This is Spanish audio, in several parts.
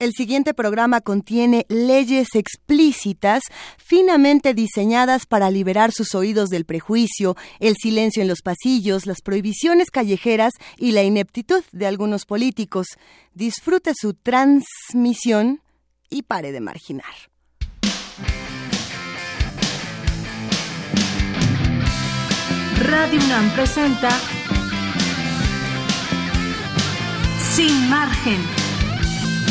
El siguiente programa contiene leyes explícitas finamente diseñadas para liberar sus oídos del prejuicio, el silencio en los pasillos, las prohibiciones callejeras y la ineptitud de algunos políticos. Disfrute su transmisión y pare de marginar. Radio UNAM presenta Sin margen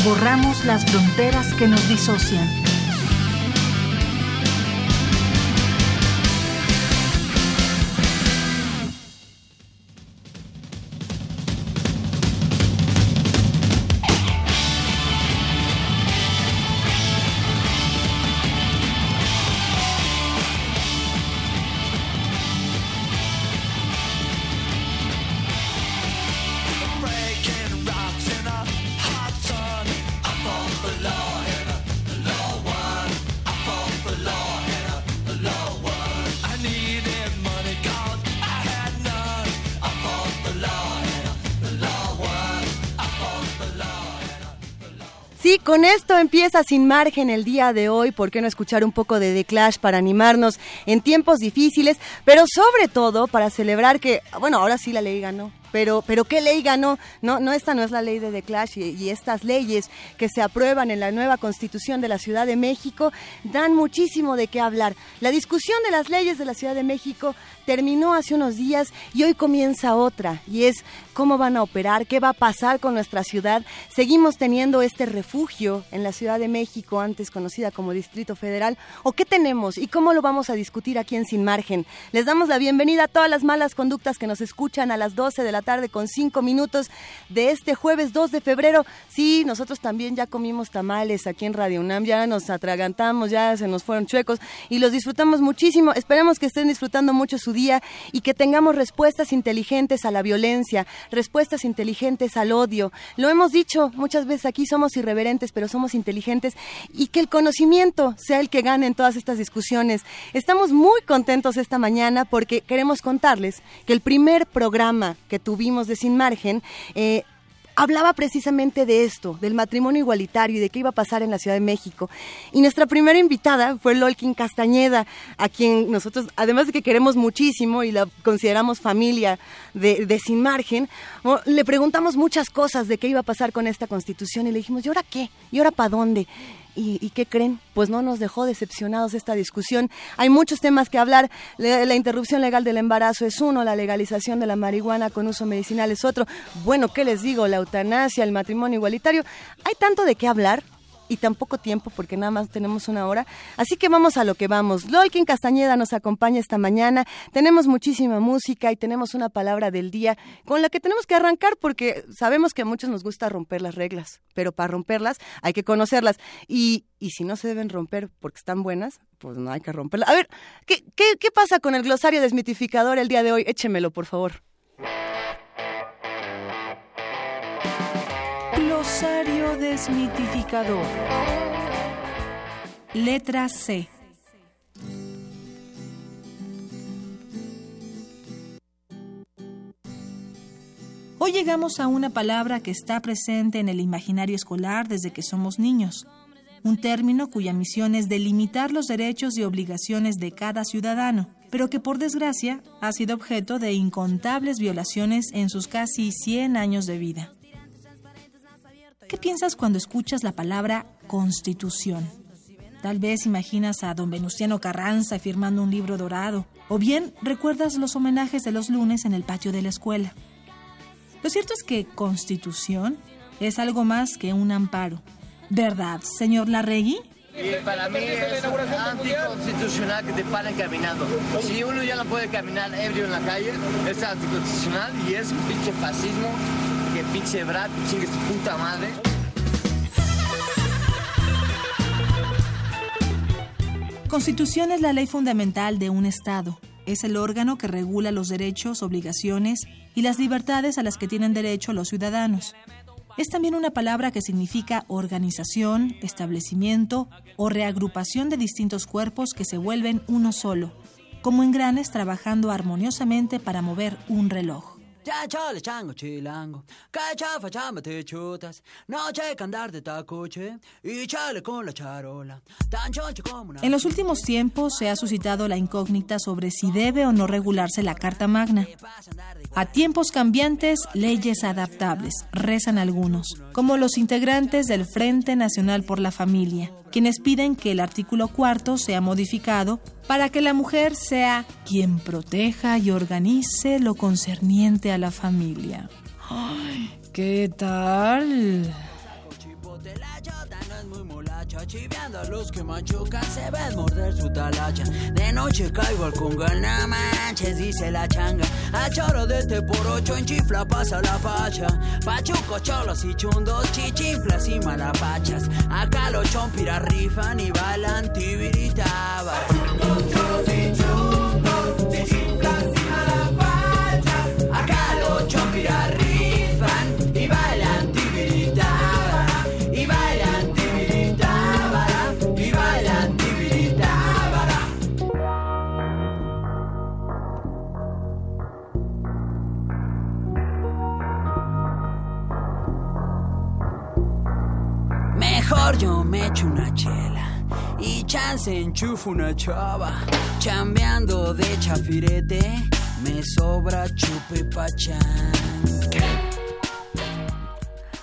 Borramos las fronteras que nos disocian. Con esto empieza sin margen el día de hoy. ¿Por qué no escuchar un poco de The Clash para animarnos en tiempos difíciles? Pero sobre todo para celebrar que, bueno, ahora sí la ley ganó pero, pero ¿qué ley ganó? No, esta no es la ley de The Clash y, estas leyes que se aprueban en la nueva constitución de la Ciudad de México dan muchísimo de qué hablar. La discusión de las leyes de la Ciudad de México terminó hace unos días y hoy comienza otra y es cómo van a operar, qué va a pasar con nuestra ciudad. Seguimos teniendo este refugio en la Ciudad de México, antes conocida como Distrito Federal, o qué tenemos y cómo lo vamos a discutir aquí en Sin Margen. Les damos la bienvenida a todas las malas conductas que nos escuchan a las 12 de la tarde con cinco minutos de este jueves 2 de febrero. Sí, nosotros también ya comimos tamales aquí en Radio UNAM, ya nos atragantamos, ya se nos fueron chuecos y los disfrutamos muchísimo. Esperemos que estén disfrutando mucho su día y que tengamos respuestas inteligentes a la violencia, respuestas inteligentes al odio. Lo hemos dicho muchas veces aquí, somos irreverentes, pero somos inteligentes y que el conocimiento sea el que gane en todas estas discusiones. Estamos muy contentos esta mañana porque queremos contarles que el primer programa que tuvimos de Sin Margen, eh, hablaba precisamente de esto, del matrimonio igualitario y de qué iba a pasar en la Ciudad de México. Y nuestra primera invitada fue Lolkin Castañeda, a quien nosotros, además de que queremos muchísimo y la consideramos familia de, Sin Margen, le preguntamos muchas cosas de qué iba a pasar con esta constitución y le dijimos, ¿y ahora qué? ¿Y ahora para dónde? ¿Y, qué creen? Pues no nos dejó decepcionados esta discusión. Hay muchos temas que hablar. La, interrupción legal del embarazo es uno, la legalización de la marihuana con uso medicinal es otro. Bueno, ¿qué les digo? La eutanasia, el matrimonio igualitario. Hay tanto de qué hablar y tan poco tiempo porque nada más tenemos una hora. Así que vamos a lo que vamos. Lolkin Castañeda nos acompaña esta mañana. Tenemos muchísima música y tenemos una palabra del día con la que tenemos que arrancar porque sabemos que a muchos nos gusta romper las reglas, pero para romperlas hay que conocerlas. Y, y si no se deben romper porque están buenas, pues no hay que romperlas. A ver, ¿qué, qué, qué pasa con el glosario desmitificador el día de hoy? Échemelo, por favor. Desmitificador. Letra C. Hoy llegamos a una palabra que está presente en el imaginario escolar desde que somos niños, un término cuya misión es delimitar los derechos y obligaciones de cada ciudadano, pero que por desgracia ha sido objeto de incontables violaciones en sus casi 100 años de vida. ¿Qué piensas cuando escuchas la palabra constitución? Tal vez imaginas a don Venustiano Carranza firmando un libro dorado, o bien recuerdas los homenajes de los lunes en el patio de la escuela. Lo cierto es que constitución es algo más que un amparo. ¿Verdad, señor Larregui? Para mí es anticonstitucional que te paren caminando. Si uno ya no puede caminar ebrio en la calle, es anticonstitucional y es un pinche fascismo pinche Brad, chingue puta madre. Constitución es la ley fundamental de un Estado. Es el órgano que regula los derechos, obligaciones y las libertades a las que tienen derecho los ciudadanos. Es también una palabra que significa organización, establecimiento o reagrupación de distintos cuerpos que se vuelven uno solo, como engranes trabajando armoniosamente para mover un reloj. Ya chale chango chilango, cacha fachamba te chutas, noche que andar de tacoche y chale con la charola, tan choncho como una... En los últimos tiempos se ha suscitado la incógnita sobre si debe o no regularse la Carta Magna. A tiempos cambiantes, leyes adaptables, rezan algunos, como los integrantes del Frente Nacional por la Familia, quienes piden que el artículo cuarto sea modificado para que la mujer sea quien proteja y organice lo concerniente a la familia. Ay, ¿qué tal? Chiviando a los que machucan se ven morder su talacha. De noche caigo al congal, no manches, dice la changa. A choro de este por ocho en chifla pasa la facha. Pachuco, cholos y chundos, chichiflas y malapachas. Acá los chompiras rifan y bailan tibiritaba. Echo una chela y chance enchufo una chava. Chambeando de chafirete, me sobra chupe pachán.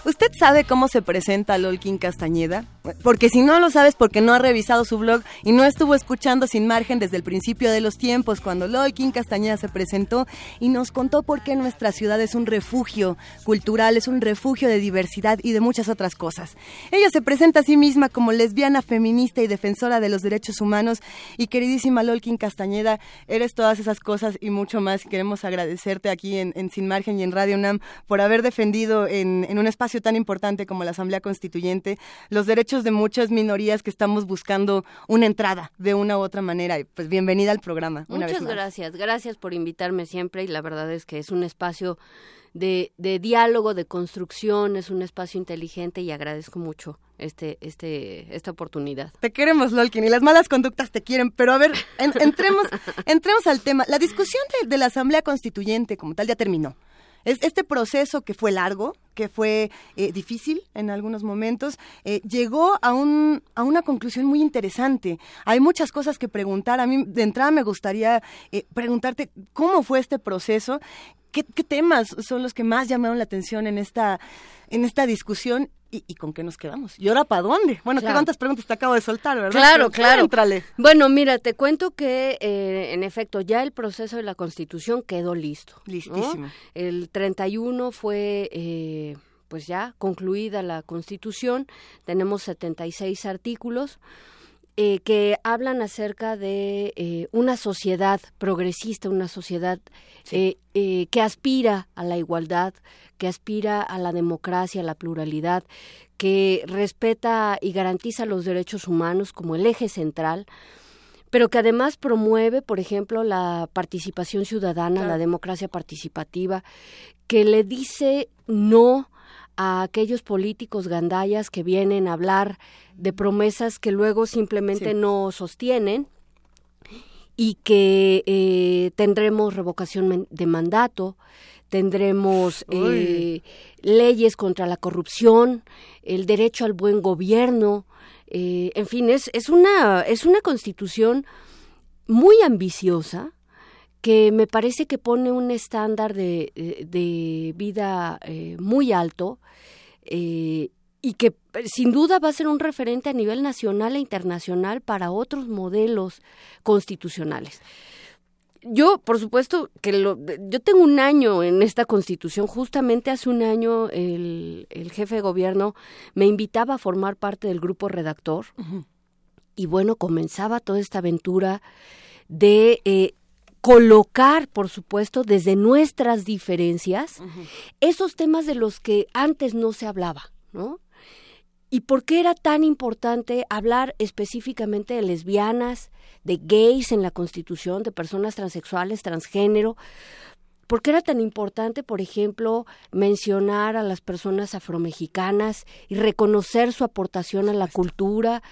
¿Usted sabe cómo se presenta Lolkin Castañeda? Porque si no lo sabes porque no ha revisado su blog y no estuvo escuchando sin margen desde el principio de los tiempos cuando Lolkin Castañeda se presentó y nos contó por qué nuestra ciudad es un refugio cultural, es un refugio de diversidad y de muchas otras cosas. Ella se presenta a sí misma como lesbiana, feminista y defensora de los derechos humanos y queridísima Lolkin Castañeda, eres todas esas cosas y mucho más. Queremos agradecerte aquí en, Sin Margen y en Radio UNAM por haber defendido en, en un espacio tan importante como la Asamblea Constituyente los derechos de muchas minorías que estamos buscando una entrada de una u otra manera. Y pues bienvenida al programa. Una Muchas vez más. gracias, gracias por invitarme siempre y la verdad es que es un espacio de, de diálogo, de construcción, es un espacio inteligente y agradezco mucho este, este, esta oportunidad. Te queremos, Lolkin, y las malas conductas te quieren, pero a ver, en- entremos, entremos al tema. La discusión de, de la Asamblea Constituyente como tal ya terminó. Es, este proceso que fue largo, que fue eh, difícil en algunos momentos, eh, llegó a, un, a una conclusión muy interesante. Hay muchas cosas que preguntar. A mí, de entrada, me gustaría eh, preguntarte cómo fue este proceso, qué, qué temas son los que más llamaron la atención en esta, en esta discusión y, y con qué nos quedamos. ¿Y ahora para dónde? Bueno, Claro. ¿qué cuántas preguntas te acabo de soltar, verdad? Claro, Pero, claro. Bueno, mira, te cuento que eh, en efecto ya el proceso de la Constitución quedó listo. ¿no? Listísimo. El 31 fue eh, pues ya concluida la Constitución, tenemos 76 artículos. Eh, que hablan acerca de eh, una sociedad progresista, una sociedad eh, eh, que aspira a la igualdad, que aspira a la democracia, a la pluralidad, que respeta y garantiza los derechos humanos como el eje central, pero que además promueve, por ejemplo, la participación ciudadana, la democracia participativa, que le dice no a aquellos políticos gandallas que vienen a hablar de promesas que luego simplemente Sí. no sostienen y que eh, tendremos revocación de mandato, tendremos eh, leyes contra la corrupción, el derecho al buen gobierno, eh, en fin, es, es, una, es una constitución muy ambiciosa que me parece que pone un estándar de, de- de vida eh, muy alto eh, y que eh, sin duda va a ser un referente a nivel nacional e internacional para otros modelos constitucionales. Yo, por supuesto, que lo, yo tengo un año en esta constitución. Justamente hace un año el, el jefe de gobierno me invitaba a formar parte del grupo redactor. Y bueno, comenzaba toda esta aventura de eh, colocar, por supuesto, desde nuestras diferencias, esos temas de los que antes no se hablaba, ¿no? ¿Y por qué era tan importante hablar específicamente de lesbianas, de gays en la Constitución, de personas transexuales, transgénero? ¿Por qué era tan importante, por ejemplo, mencionar a las personas afromexicanas y reconocer su aportación a la cultura?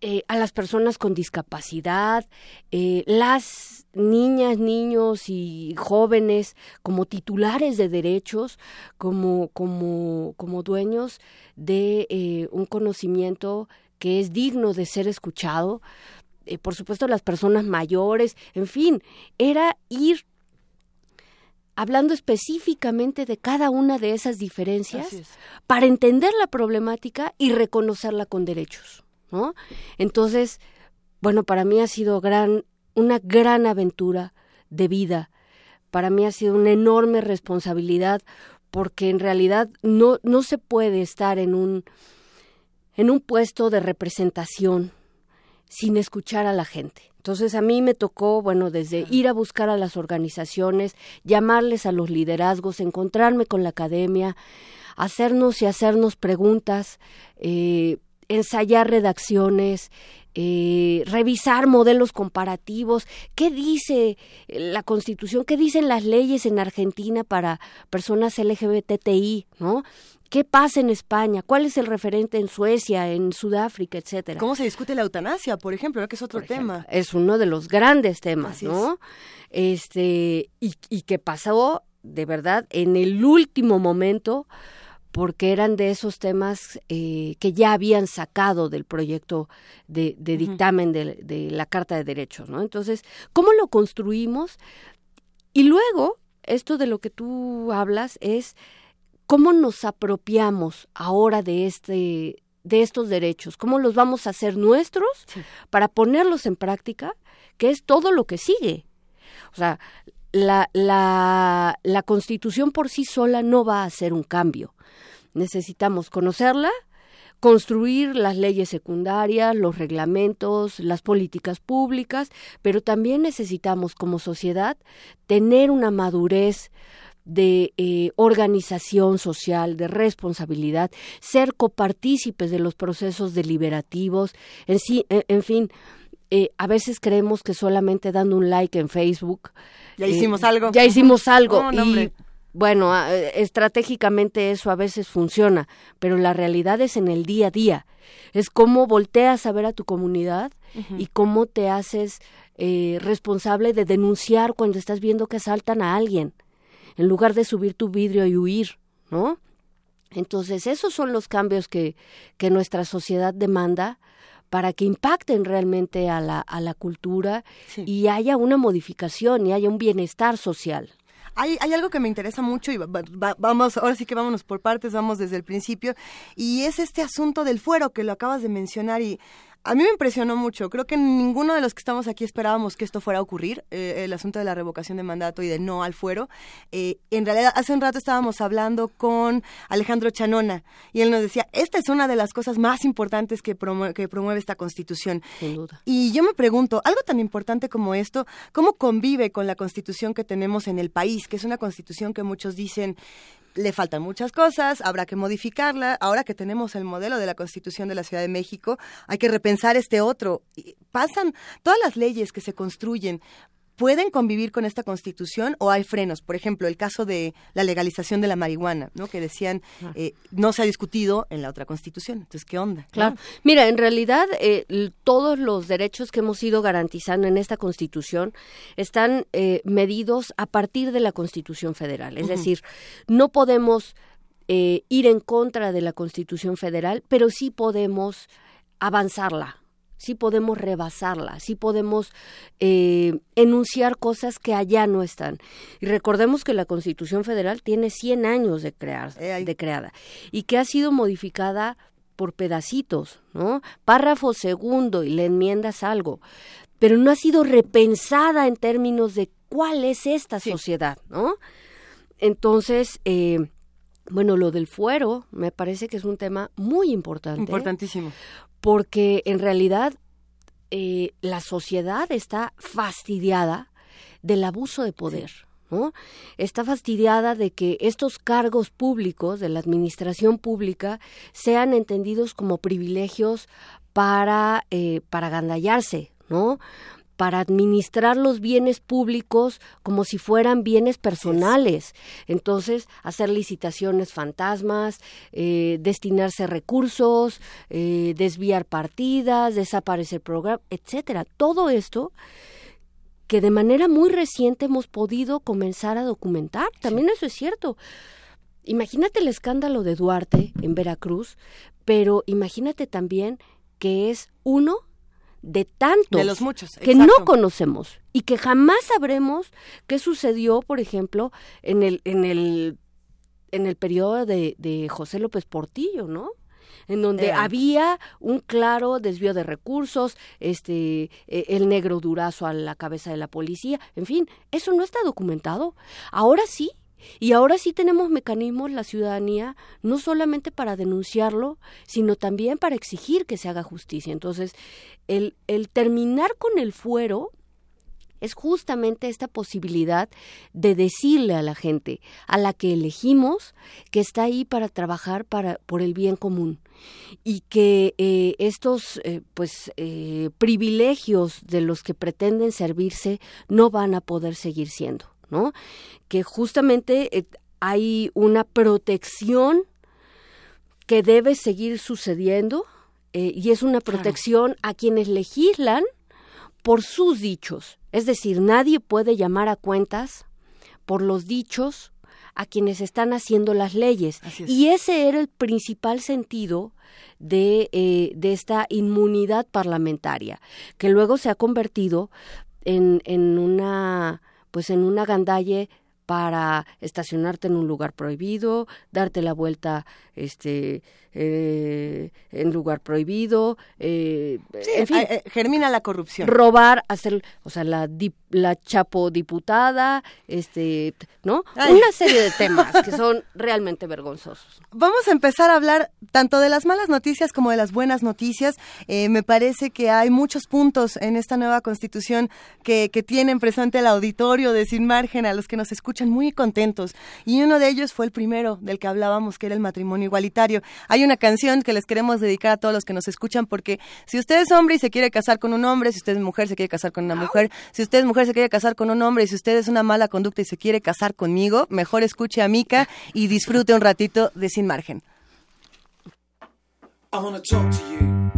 Eh, a las personas con discapacidad, eh, las niñas, niños y jóvenes como titulares de derechos, como, como, como dueños de eh, un conocimiento que es digno de ser escuchado. por supuesto, las personas mayores, en fin, era ir hablando específicamente de cada una de esas diferencias para entender la problemática y reconocerla con derechos. ¿No? Entonces, bueno, para mí ha sido gran, una gran aventura de vida. Para mí ha sido una enorme responsabilidad porque en realidad no, no se puede estar en un, en un puesto de representación sin escuchar a la gente. Entonces a mí me tocó, bueno, desde ir a buscar a las organizaciones, llamarles a los liderazgos, encontrarme con la academia, hacernos y hacernos preguntas, eh, ensayar redacciones, eh, revisar modelos comparativos, qué dice la Constitución, qué dicen las leyes en Argentina para personas LGBTI, ¿no? ¿Qué pasa en España? ¿Cuál es el referente en Suecia, en Sudáfrica, etcétera? ¿Cómo se discute la eutanasia, por ejemplo, que es otro tema? Es uno de los grandes temas, ¿no? Este y, y que pasó de verdad en el último momento porque eran de esos temas eh, que ya habían sacado del proyecto de, dictamen de, la Carta de Derechos, ¿no? Entonces, ¿cómo lo construimos? Y luego, esto de lo que tú hablas es cómo nos apropiamos ahora de este de estos derechos, cómo los vamos a hacer nuestros para ponerlos en práctica, que es todo lo que sigue. O sea, la, la, la constitución por sí sola no va a hacer un cambio necesitamos conocerla, construir las leyes secundarias, los reglamentos, las políticas públicas, pero también necesitamos como sociedad tener una madurez de eh, organización social, de responsabilidad, ser copartícipes de los procesos deliberativos, en, sí, en, fin, eh, a veces creemos que solamente dando un like en Facebook ya hicimos eh, algo. Ya hicimos algo y bueno, ah, eh, estratégicamente eso a veces funciona, pero la realidad es en el día a día. Es cómo volteas a ver a tu comunidad y cómo te haces eh, responsable de denunciar cuando estás viendo que asaltan a alguien, en lugar de subir tu vidrio y huir, ¿no? Entonces, esos son los cambios que, que nuestra sociedad demanda para que impacten realmente a la, a la cultura y haya una modificación y haya un bienestar social. Hay, hay algo que me interesa mucho y vamos, ahora sí que vámonos por partes, vamos desde el principio, y es este asunto del fuero que lo acabas de mencionar y a mí me impresionó mucho. Creo que ninguno de los que estamos aquí esperábamos que esto fuera a ocurrir, eh, el asunto de la revocación de mandato y de no al fuero. Eh, en realidad, hace un rato estábamos hablando con Alejandro Chanona y él nos decía, esta es una de las cosas más importantes que, que promueve esta constitución. Sin duda. Y yo me pregunto, algo tan importante como esto, ¿cómo convive con la constitución que tenemos en el país? Que es una constitución que muchos dicen le faltan muchas cosas, habrá que modificarla. Ahora que tenemos el modelo de la Constitución de la Ciudad de México, hay que repensar este otro. Pasan todas las leyes que se construyen pueden convivir con esta constitución o hay frenos. Por ejemplo, el caso de la legalización de la marihuana, ¿no? Que decían eh, no se ha discutido en la otra constitución. Entonces, ¿qué onda? Claro. Mira, en realidad eh, todos los derechos que hemos ido garantizando en esta constitución están eh, medidos a partir de la constitución federal. Es decir, no podemos ir en contra de la constitución federal, pero sí podemos avanzarla sí podemos rebasarla, sí podemos eh, enunciar cosas que allá no están. Y recordemos que la Constitución Federal tiene 100 años de, crear, eh, de creada y que ha sido modificada por pedacitos, ¿no? Párrafo segundo y le enmiendas algo, pero no ha sido repensada en términos de cuál es esta sociedad, ¿no? Entonces, eh, bueno, lo del fuero me parece que es un tema muy importante. Importantísimo porque en realidad eh, la sociedad está fastidiada del abuso de poder. ¿no? Está fastidiada de que estos cargos públicos de la administración pública sean entendidos como privilegios para, eh, para gandallarse, ¿no? Para administrar los bienes públicos como si fueran bienes personales. Entonces, hacer licitaciones fantasmas, eh, destinarse recursos, eh, desviar partidas, desaparecer programas, etcétera. Todo esto que de manera muy reciente hemos podido comenzar a documentar. También eso es cierto. Imagínate el escándalo de Duarte en Veracruz, pero imagínate también que es uno de tantos de los muchos que no conocemos y que jamás sabremos qué sucedió, por ejemplo, en el en el en el periodo de, de José López Portillo, ¿no? en donde Eh. había un claro desvío de recursos, este, eh, el negro durazo a la cabeza de la policía, en fin, eso no está documentado. Ahora sí, y ahora sí tenemos mecanismos, la ciudadanía, no solamente para denunciarlo, sino también para exigir que se haga justicia. Entonces, el, el terminar con el fuero es justamente esta posibilidad de decirle a la gente a la que elegimos que está ahí para trabajar para por el bien común y que eh, estos eh, pues eh, privilegios de los que pretenden servirse no van a poder seguir siendo no que justamente eh, hay una protección que debe seguir sucediendo eh, y es una protección a quienes legislan por sus dichos. Es decir, nadie puede llamar a cuentas por los dichos a quienes están haciendo las leyes. Es. Y ese era el principal sentido de, eh, de esta inmunidad parlamentaria, que luego se ha convertido en, en una pues en una gandalle para estacionarte en un lugar prohibido, darte la vuelta este eh, en lugar prohibido, eh, Sí, en fin, eh, eh, germina la corrupción. robar, hacer, o sea, la dip- la chapo diputada, este, ¿no? Ay. Una serie de temas que son realmente vergonzosos. Vamos a empezar a hablar tanto de las malas noticias como de las buenas noticias. Eh, me parece que hay muchos puntos en esta nueva constitución que, que tienen presente el auditorio de Sin Margen, a los que nos escuchan muy contentos. Y uno de ellos fue el primero del que hablábamos, que era el matrimonio igualitario. Hay una canción que les queremos dedicar a todos los que nos escuchan, porque si usted es hombre y se quiere casar con un hombre, si usted es mujer se quiere casar con una mujer, si usted es mujer se quiere casar con un hombre, y si usted es una mala conducta y se quiere casar conmigo, mejor escuche a Mika y disfrute un ratito de Sin Margen. I wanna talk to you.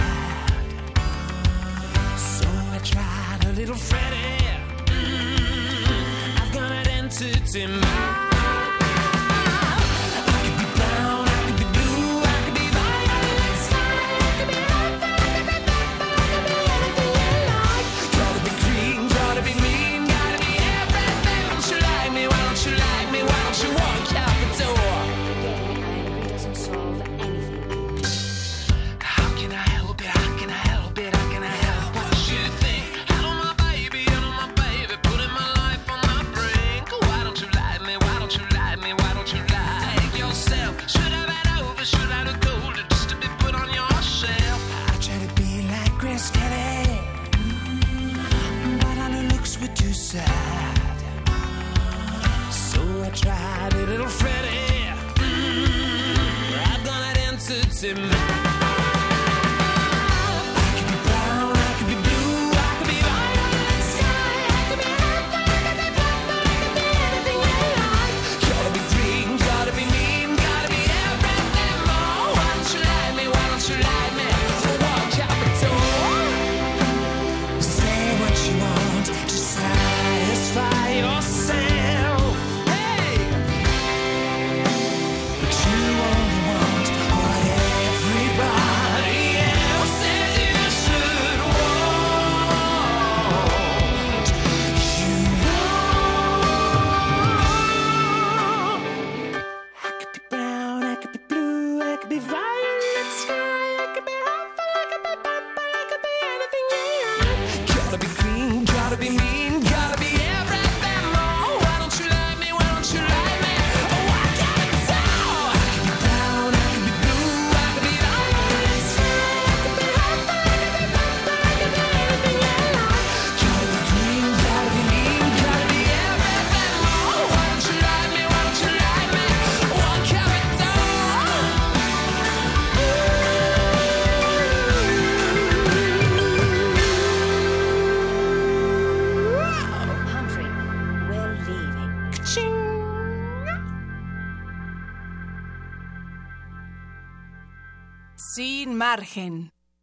Little Freddie. Mm, I've got an entity mind.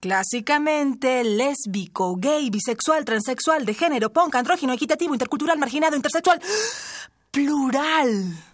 Clásicamente, lésbico, gay, bisexual, transexual, de género, punk, andrógino, equitativo, intercultural, marginado, intersexual. Plural.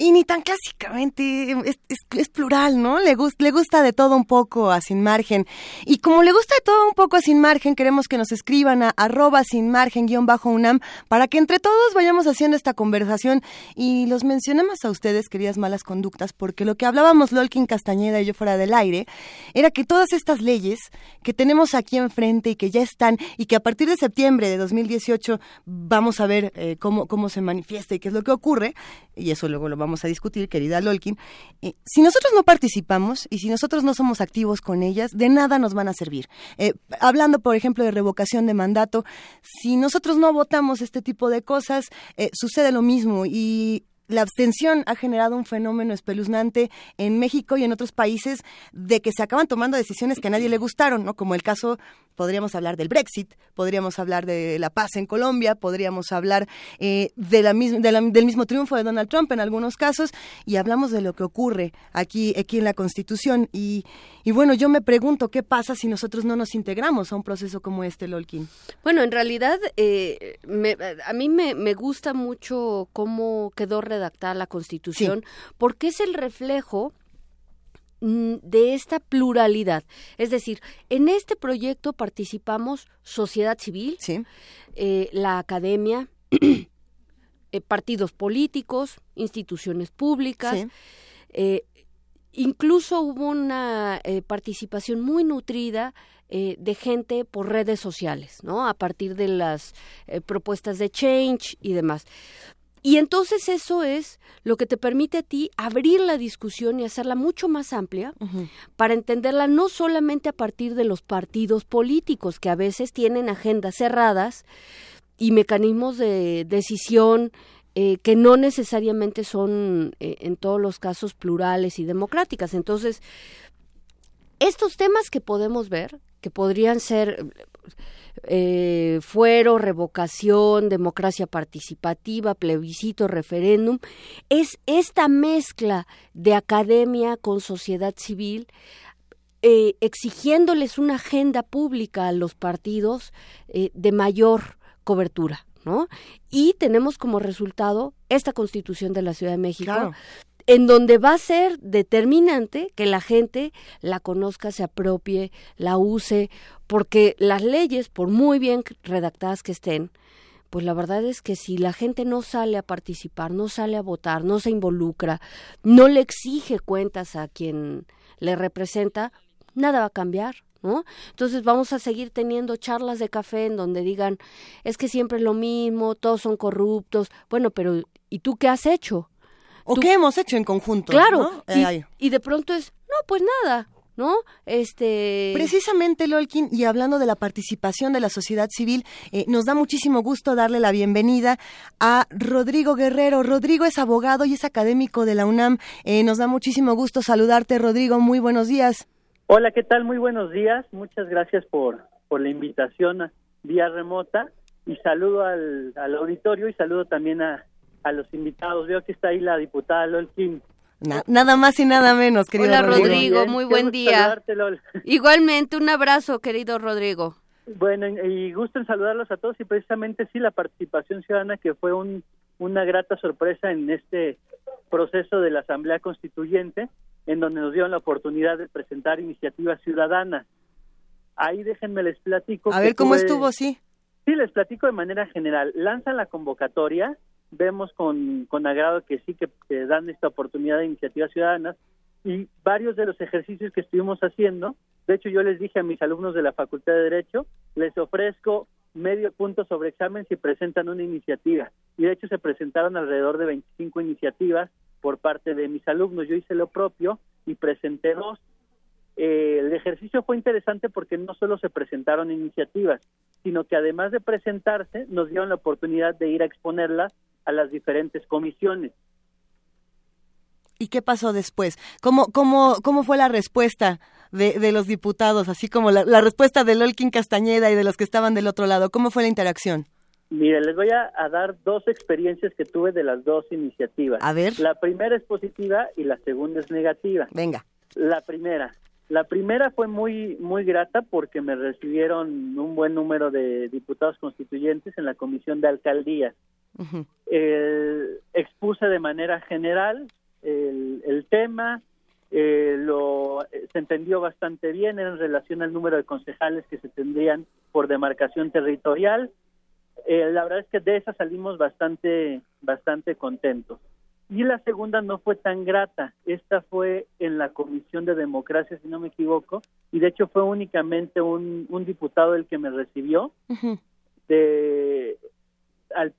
Y ni tan clásicamente, es, es- plural, ¿no? Le, gus- le gusta de todo un poco a Sin Margen. Y como le gusta de todo un poco a Sin Margen, queremos que nos escriban a arroba sin margen guion bajo UNAM para que entre todos vayamos haciendo esta conversación y los mencionemos a ustedes, queridas malas conductas, porque lo que hablábamos Lolkin Castañeda y yo fuera del aire era que todas estas leyes que tenemos aquí enfrente y que ya están y que a partir de septiembre de 2018 vamos a ver eh, cómo, cómo se manifiesta y qué es lo que ocurre, y eso luego lo vamos a discutir, querida Lolkin, eh, si nosotros no participamos y si nosotros no somos activos con ellas, de nada nos van a servir. Eh, hablando, por ejemplo, de revocación de mandato, si nosotros no votamos este tipo de cosas, eh, sucede lo mismo y la abstención ha generado un fenómeno espeluznante en México y en otros países de que se acaban tomando decisiones que a nadie le gustaron, ¿no? Como el caso, podríamos hablar del Brexit, podríamos hablar de la paz en Colombia, podríamos hablar eh, de la de la- del mismo triunfo de Donald Trump en algunos casos, y hablamos de lo que ocurre aquí, aquí en la Constitución. Y, y bueno, yo me pregunto qué pasa si nosotros no nos integramos a un proceso como este, Lolkin. Bueno, en realidad eh, me- a mí me, me gusta mucho cómo quedó redactada la Constitución, porque es el reflejo mm, de esta pluralidad. Es decir, en este proyecto participamos sociedad civil, Sí. eh, la academia, eh, partidos políticos, instituciones públicas, Sí. eh, incluso hubo una participación muy nutrida de gente por redes sociales, ¿no? A partir de las propuestas de Change y demás. Y entonces eso es lo que te permite a ti abrir la discusión y hacerla mucho más amplia para entenderla no solamente a partir de los partidos políticos que a veces tienen agendas cerradas y mecanismos de decisión eh, que no necesariamente son eh, en todos los casos plurales y democráticas. Entonces, estos temas que podemos ver, que podrían ser eh, fuero, revocación, democracia participativa, plebiscito, referéndum, es esta mezcla de academia con sociedad civil eh, exigiéndoles una agenda pública a los partidos eh, de mayor cobertura, ¿no? Y tenemos como resultado esta Constitución de la Ciudad de México. En donde va a ser determinante que la gente la conozca, se apropie, la use, porque las leyes, por muy bien redactadas que estén, pues la verdad es que si la gente no sale a participar, no sale a votar, no se involucra, no le exige cuentas a quien le representa, nada va a cambiar. ¿No? Entonces vamos a seguir teniendo charlas de café en donde digan, es que siempre es lo mismo, todos son corruptos. Bueno, pero ¿y tú qué has hecho? ¿O Tú- qué hemos hecho en conjunto? Claro, ¿no? y, Eh, y de pronto es, no, pues nada, ¿no? Este... Precisamente, Lolkin, y hablando de la participación de la sociedad civil, eh, nos da muchísimo gusto darle la bienvenida a Rodrigo Guerrero. Rodrigo es abogado y es académico de la UNAM. Eh, nos da muchísimo gusto saludarte, Rodrigo. Muy buenos días. Hola, ¿qué tal? Muy buenos días. Muchas gracias por, por la invitación a- vía remota y saludo al, al auditorio y saludo también a, a los invitados. Veo que está ahí la diputada Lolkin. Na- nada más y nada menos, querido Hola, Rodrigo. Muy buen día. Lol. Igualmente, un abrazo, querido Rodrigo. Bueno, y gusto en saludarlos a todos y precisamente sí, la participación ciudadana que fue un, una grata sorpresa en este proceso de la Asamblea Constituyente, en donde nos dieron la oportunidad de presentar iniciativas ciudadanas. Ahí déjenme les platico. A ver cómo estuvo, sí. Sí, les platico de manera general. Lanzan la convocatoria, vemos con, con agrado que sí que, que dan esta oportunidad de iniciativas ciudadanas y varios de los ejercicios que estuvimos haciendo, de hecho yo les dije a mis alumnos de la Facultad de Derecho, les ofrezco medio punto sobre examen si presentan una iniciativa. Y de hecho se presentaron alrededor de 25 iniciativas por parte de mis alumnos. Yo hice lo propio y presenté dos. Eh, el ejercicio fue interesante porque no solo se presentaron iniciativas, sino que además de presentarse, nos dieron la oportunidad de ir a exponerlas a las diferentes comisiones. ¿Y qué pasó después? ¿Cómo, cómo, cómo fue la respuesta de, de los diputados, así como la, la respuesta de Lolkin Castañeda y de los que estaban del otro lado? ¿Cómo fue la interacción? Mire, les voy a, a dar dos experiencias que tuve de las dos iniciativas. A ver. La primera es positiva y la segunda es negativa. Venga. La primera, La primera fue muy muy grata porque me recibieron un buen número de diputados constituyentes en la comisión de alcaldías. Eh, expuse de manera general el, el tema, eh, lo se entendió bastante bien en relación al número de concejales que se tendrían por demarcación territorial. Eh, la verdad es que de esa salimos bastante bastante contentos. Y la segunda no fue tan grata. Esta fue en la Comisión de Democracia, si no me equivoco, y de hecho fue únicamente un, un diputado el que me recibió. de, al,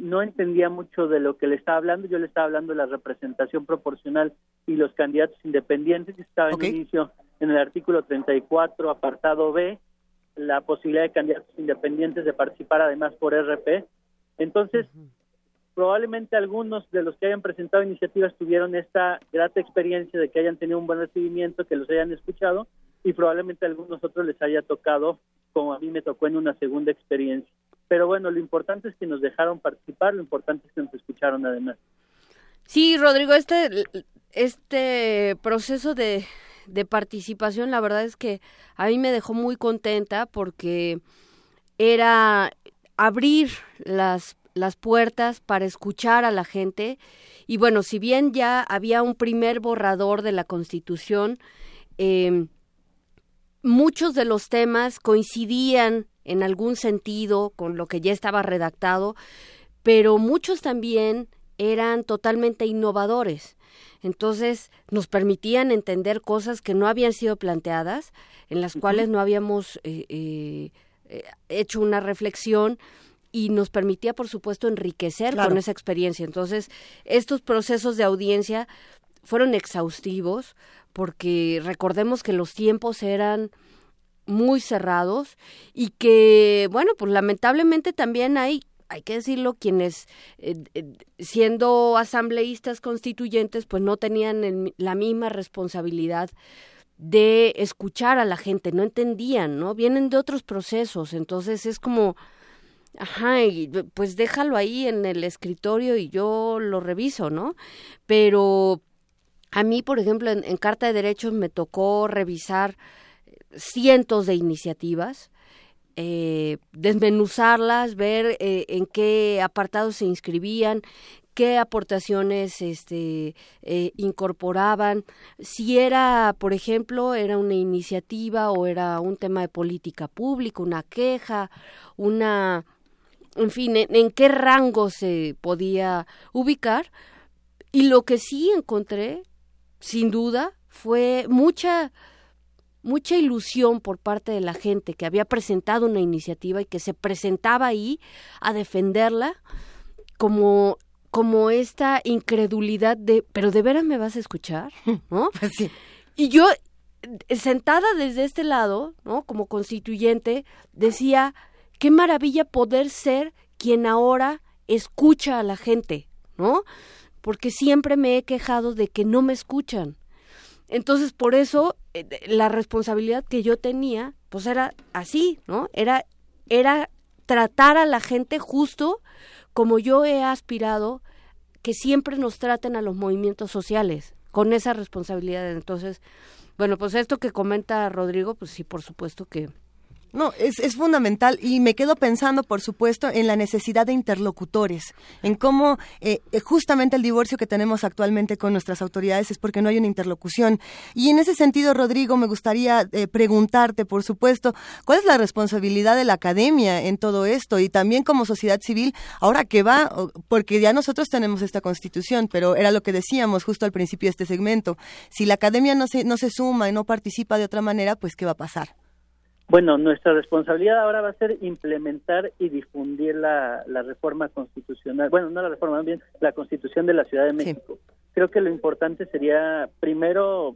no entendía mucho de lo que le estaba hablando. Yo le estaba hablando de la representación proporcional y los candidatos independientes. Estaba en inicio en el artículo 34, apartado B, la posibilidad de candidatos independientes de participar además por RP. Entonces, probablemente algunos de los que hayan presentado iniciativas tuvieron esta grata experiencia de que hayan tenido un buen recibimiento, que los hayan escuchado y probablemente a algunos otros les haya tocado como a mí me tocó en una segunda experiencia. Pero bueno, lo importante es que nos dejaron participar, lo importante es que nos escucharon además. Sí, Rodrigo, este, este proceso de, de participación, la verdad es que a mí me dejó muy contenta porque era abrir las las puertas para escuchar a la gente. Y bueno, si bien ya había un primer borrador de la Constitución, eh, muchos de los temas coincidían en algún sentido con lo que ya estaba redactado, pero muchos también eran totalmente innovadores. Entonces nos permitían entender cosas que no habían sido planteadas, en las cuales no habíamos eh, eh, hecho una reflexión y nos permitía, por supuesto, enriquecer con esa experiencia. Entonces, estos procesos de audiencia fueron exhaustivos porque recordemos que los tiempos eran muy cerrados y que, bueno, pues lamentablemente también hay hay que decirlo, quienes eh, eh, siendo asambleístas constituyentes, pues no tenían la misma responsabilidad de escuchar a la gente, no entendían, ¿no? Vienen de otros procesos, entonces es como, Ajá, y pues déjalo ahí en el escritorio y yo lo reviso, ¿no? Pero a mí, por ejemplo, en, Carta de Derechos me tocó revisar cientos de iniciativas, eh, desmenuzarlas, ver eh, en qué apartados se inscribían, qué aportaciones este, eh, incorporaban, si era, por ejemplo, era una iniciativa o era un tema de política pública, una queja, una en fin, en, qué rango se podía ubicar. Y lo que sí encontré, sin duda, fue mucha mucha ilusión por parte de la gente que había presentado una iniciativa y que se presentaba ahí a defenderla como como esta incredulidad de pero de veras me vas a escuchar ¿no? Pues sí. y yo sentada desde este lado no como constituyente decía qué maravilla poder ser quien ahora escucha a la gente, ¿no? Porque siempre me he quejado de que no me escuchan. Entonces, por eso, eh, la responsabilidad que yo tenía, pues era así, ¿no? Era, era tratar a la gente justo como yo he aspirado que siempre nos traten a los movimientos sociales, con esa responsabilidad. Entonces, bueno, pues esto que comenta Rodrigo, pues sí, por supuesto que, no, es, es fundamental y me quedo pensando, por supuesto, en la necesidad de interlocutores, en cómo eh, eh, justamente el divorcio que tenemos actualmente con nuestras autoridades es porque no hay una interlocución. Y en ese sentido, Rodrigo, me gustaría eh, preguntarte, por supuesto, ¿cuál es la responsabilidad de la academia en todo esto? Y también como sociedad civil, ahora que va, porque ya nosotros tenemos esta constitución, pero era lo que decíamos justo al principio de este segmento, si la academia no se, no se suma y no participa de otra manera, pues ¿qué va a pasar? Bueno, nuestra responsabilidad ahora va a ser implementar y difundir la, reforma constitucional, bueno, no la reforma, más bien la constitución de la Ciudad de México. Creo que lo importante sería, primero,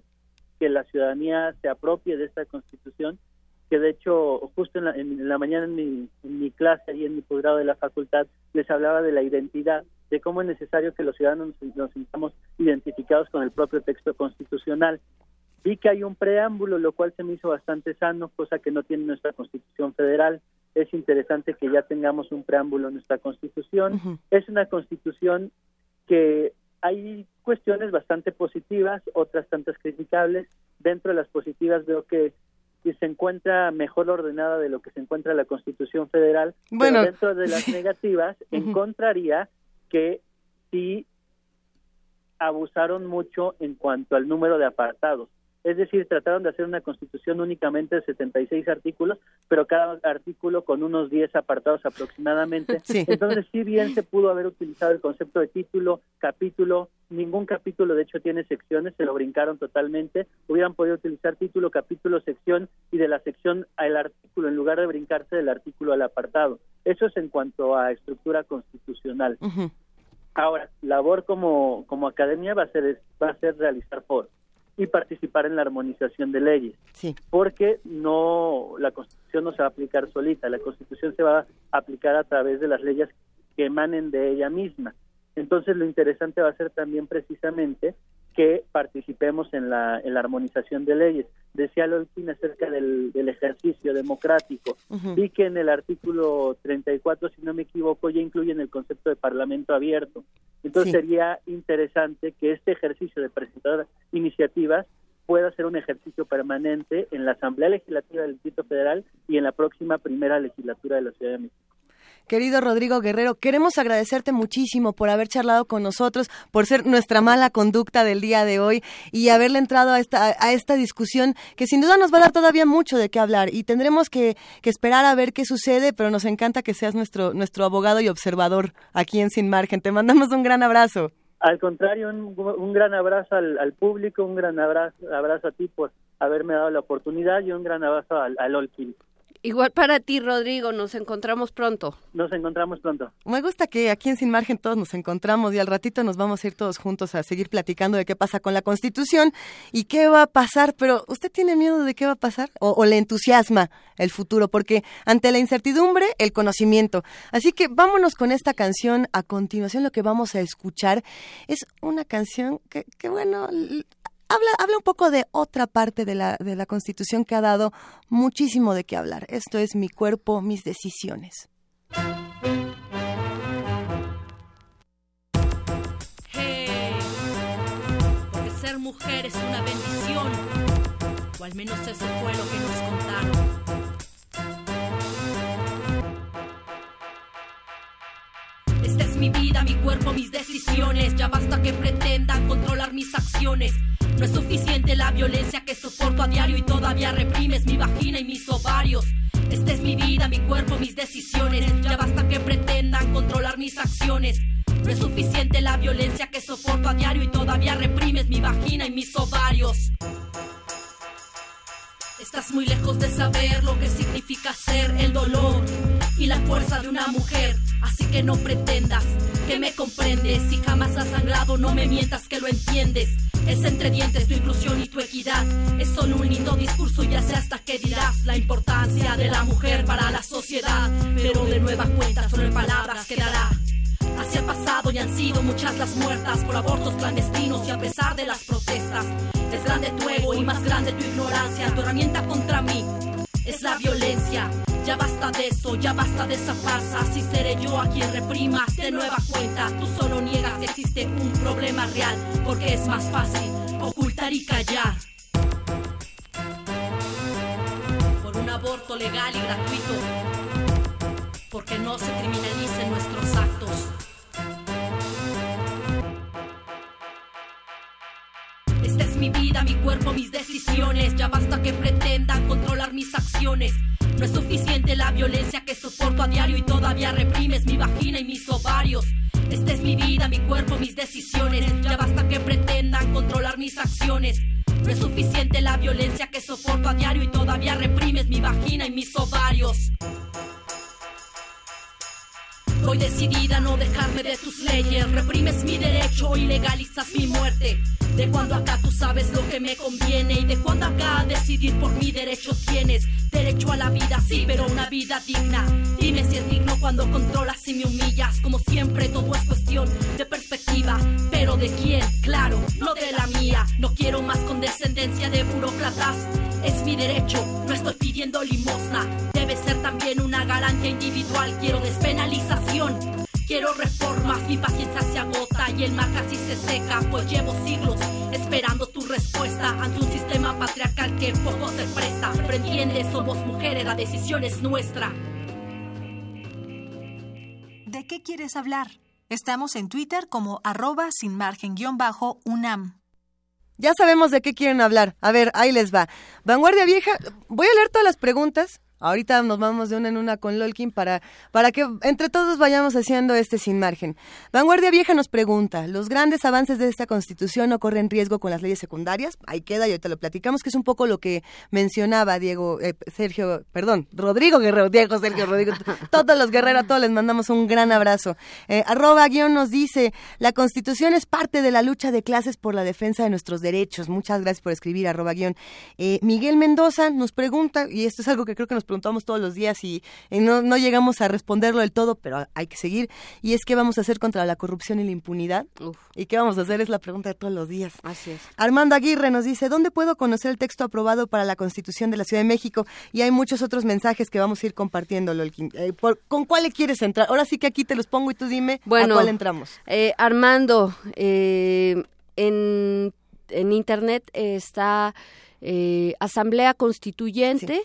que la ciudadanía se apropie de esta constitución, que de hecho, justo en la, en la mañana en mi, en mi clase y en mi posgrado de la facultad, les hablaba de la identidad, de cómo es necesario que los ciudadanos nos sintamos identificados con el propio texto constitucional Vi que hay un preámbulo, lo cual se me hizo bastante sano, cosa que no tiene nuestra Constitución Federal. Es interesante que ya tengamos un preámbulo en nuestra Constitución. Es una Constitución que hay cuestiones bastante positivas, otras tantas criticables. Dentro de las positivas veo que, se encuentra mejor ordenada de lo que se encuentra la Constitución Federal. Bueno, pero dentro de las negativas encontraría que sí abusaron mucho en cuanto al número de apartados. Es decir, trataron de hacer una constitución únicamente de 76 artículos, pero cada artículo con unos 10 apartados aproximadamente. Sí. Entonces, si bien se pudo haber utilizado el concepto de título, capítulo, ningún capítulo de hecho tiene secciones, se lo brincaron totalmente. Hubieran podido utilizar título, capítulo, sección y de la sección al artículo en lugar de brincarse del artículo al apartado. Eso es en cuanto a estructura constitucional. Ahora, labor como, como academia va a ser va a ser realizar foros y participar en la armonización de leyes, Sí. porque no la Constitución no se va a aplicar solita, la Constitución se va a aplicar a través de las leyes que emanen de ella misma. Entonces, lo interesante va a ser también precisamente que participemos en la, en la armonización de leyes. Decía Lolkin acerca del, del ejercicio democrático. Ujú. Vi que en el artículo 34, si no me equivoco, ya incluyen el concepto de parlamento abierto. Entonces Sí. sería interesante que este ejercicio de presentar iniciativas pueda ser un ejercicio permanente en la Asamblea Legislativa del Distrito Federal y en la próxima primera legislatura de la Ciudad de México. Querido Rodrigo Guerrero, queremos agradecerte muchísimo por haber charlado con nosotros, por ser nuestra mala conducta del día de hoy y haberle entrado a esta, a esta discusión que sin duda nos va a dar todavía mucho de qué hablar y tendremos que, que esperar a ver qué sucede, pero nos encanta que seas nuestro, nuestro abogado y observador aquí en Sin Margen. Te mandamos un gran abrazo. Al contrario, un, gran abrazo al, público, un gran abrazo, abrazo a ti por haberme dado la oportunidad y un gran abrazo al, al Olkin. Igual para ti, Rodrigo, nos encontramos pronto. Nos encontramos pronto. Me gusta que aquí en Sin Margen todos nos encontramos y al ratito nos vamos a ir todos juntos a seguir platicando de qué pasa con la Constitución y qué va a pasar. Pero ¿usted tiene miedo de qué va a pasar? ¿O, o le entusiasma el futuro? Porque ante la incertidumbre, el conocimiento. Así que vámonos con esta canción. A continuación lo que vamos a escuchar es una canción que, que bueno... Habla, habla un poco de otra parte de la, de la Constitución que ha dado muchísimo de qué hablar. Esto es Mi cuerpo, mis decisiones. Hey, porque ser mujer es una bendición, o al menos eso fue lo que nos contaron. Esta es mi vida, mi cuerpo, mis decisiones. Ya basta que pretendan controlar mis acciones. No es suficiente la violencia que soporto a diario y todavía reprimes mi vagina y mis ovarios. Esta es mi vida, mi cuerpo, mis decisiones. Ya basta que pretendan controlar mis acciones. No es suficiente la violencia que soporto a diario y todavía reprimes mi vagina y mis ovarios. Estás muy lejos de saber lo que significa ser el dolor y la fuerza de una mujer. Así que no pretendas que me comprendes. Si jamás has sangrado, no me mientas que lo entiendes. Es entre dientes tu inclusión y tu equidad. Es solo un lindo discurso, ya sé hasta qué dirás. La importancia de la mujer para la sociedad. Pero de nueva cuenta, solo en palabras quedará. Hacia el pasado y han sido muchas las muertas por abortos clandestinos y a pesar de las protestas. Es grande tu ego y más grande tu ignorancia. Tu herramienta contra mí es la violencia. Ya basta de eso, ya basta de esa farsa. Así seré yo a quien reprimas de nueva cuenta. Tú solo niegas que existe un problema real, porque es más fácil ocultar y callar. Por un aborto legal y gratuito, porque no se criminalicen nuestros actos. Esta es mi vida, mi cuerpo, mis decisiones. Ya basta que pretendan controlar mis acciones. No es suficiente la violencia que soporto a diario y todavía reprimes mi vagina y mis ovarios. Esta es mi vida, mi cuerpo, mis decisiones. Ya basta que pretendan controlar mis acciones. No es suficiente la violencia que soporto a diario y todavía reprimes mi vagina y mis ovarios. Voy decidida a no dejarme de tus leyes. Reprimes mi derecho y legalizas mi muerte. De cuando acá tú sabes lo que me conviene y de cuando acá decidir por mi derecho tienes. Derecho a la vida, sí, pero una vida digna. Dime si es digno cuando controlas y me humillas. Como siempre, todo es cuestión de perspectiva. Pero de quién, claro, no de la mía. No quiero más condescendencia de burócratas. Es mi derecho, no estoy pidiendo limosna. Debe ser también una garantía individual. Quiero despenalización. Quiero reformas, mi paciencia se agota y mi alma casi se seca, pues llevo siglos esperando tu respuesta ante un sistema patriarcal que poco se presta. Pero somos mujeres, la decisión es nuestra. ¿De qué quieres hablar? Estamos en Twitter como arroba sin margen guion bajo UNAM. Ya sabemos de qué quieren hablar. A ver, ahí les va. Vanguardia Vieja, voy a leer todas las preguntas Ahorita nos vamos de una en una con Lolkin para, para que entre todos vayamos haciendo este sin margen. Vanguardia Vieja nos pregunta, ¿los grandes avances de esta constitución no corren riesgo con las leyes secundarias? Ahí queda y ahorita lo platicamos, que es un poco lo que mencionaba Diego, eh, Sergio, perdón, Rodrigo Guerrero, Diego, Sergio, Rodrigo, todos los guerreros, a todos les mandamos un gran abrazo. Eh, arroba guion nos dice, la constitución es parte de la lucha de clases por la defensa de nuestros derechos. Muchas gracias por escribir, arroba guion. Eh, Miguel Mendoza nos pregunta, y esto es algo que creo que nos preguntamos todos los días y, no, no, llegamos a responderlo del todo, pero hay que seguir. Y es qué vamos a hacer contra la corrupción y la impunidad. ¿Y qué vamos a hacer? Es la pregunta de todos los días. Así es. Armando Aguirre nos dice, ¿dónde puedo conocer el texto aprobado para la Constitución de la Ciudad de México? Y hay muchos otros mensajes que vamos a ir compartiendo, eh, ¿Con cuál le quieres entrar? Ahora sí que aquí te los pongo y tú dime bueno, a cuál entramos. Eh, Armando, eh, en, en Internet está... Asamblea Constituyente.